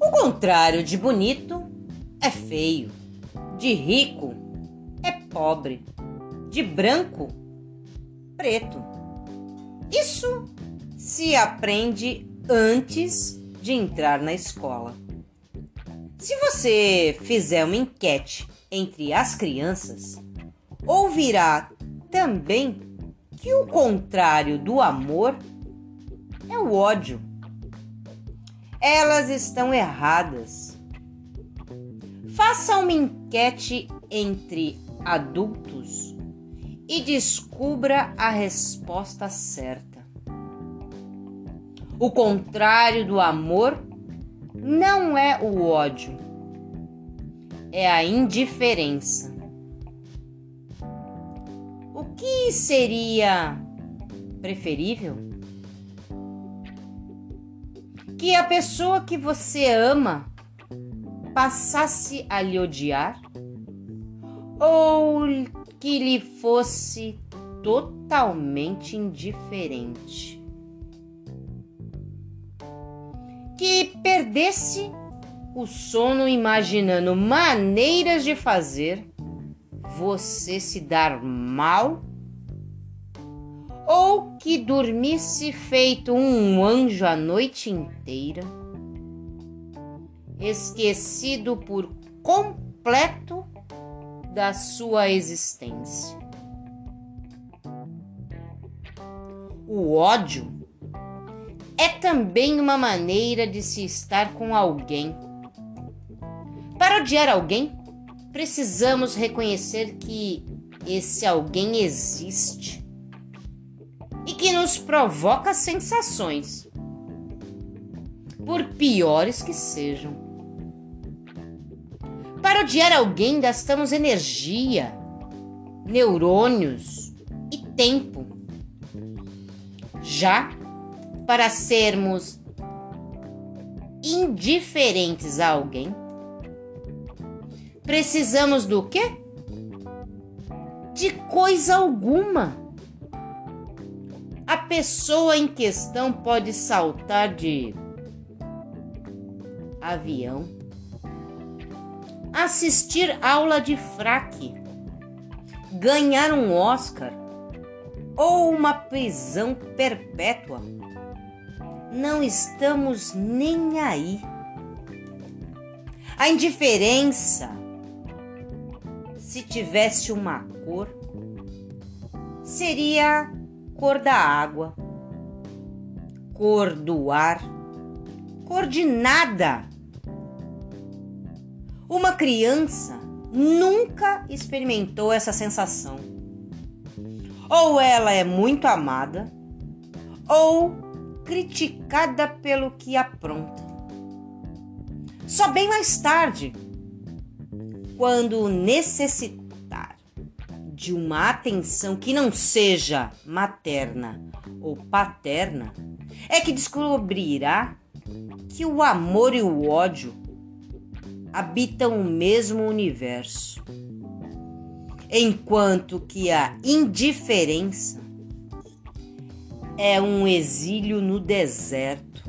O contrário de bonito é feio, de rico é pobre, de branco, preto. Isso se aprende antes de entrar na escola. Se você fizer uma enquete entre as crianças, ouvirá também que o contrário do amor é o ódio. Elas estão erradas. Faça uma enquete entre adultos e descubra a resposta certa. O contrário do amor não é o ódio, é a indiferença. O que seria preferível? Que a pessoa que você ama passasse a lhe odiar? Ou que lhe fosse totalmente indiferente? Que perdesse o sono imaginando maneiras de fazer você se dar mal? Ou que dormisse feito um anjo a noite inteira? Esquecido por completo da sua existência. O ódio é também uma maneira de se estar com alguém. Para odiar alguém, precisamos reconhecer que esse alguém existe e que nos provoca sensações, por piores que sejam. Para odiar alguém, gastamos energia, neurônios e tempo. Já para sermos indiferentes a alguém, precisamos do quê? De coisa alguma. Pessoa em questão pode saltar de avião assistir aula de fraque, ganhar um Oscar ou uma prisão perpétua. Não estamos nem aí. A indiferença, se tivesse uma cor, seria cor da água, cor do ar, cor de nada. Uma criança nunca experimentou essa sensação. Ou ela é muito amada, ou criticada pelo que apronta. Só bem mais tarde, quando necessitar de uma atenção que não seja materna ou paterna, é que descobrirá que o amor e o ódio habitam o mesmo universo, enquanto que a indiferença é um exílio no deserto.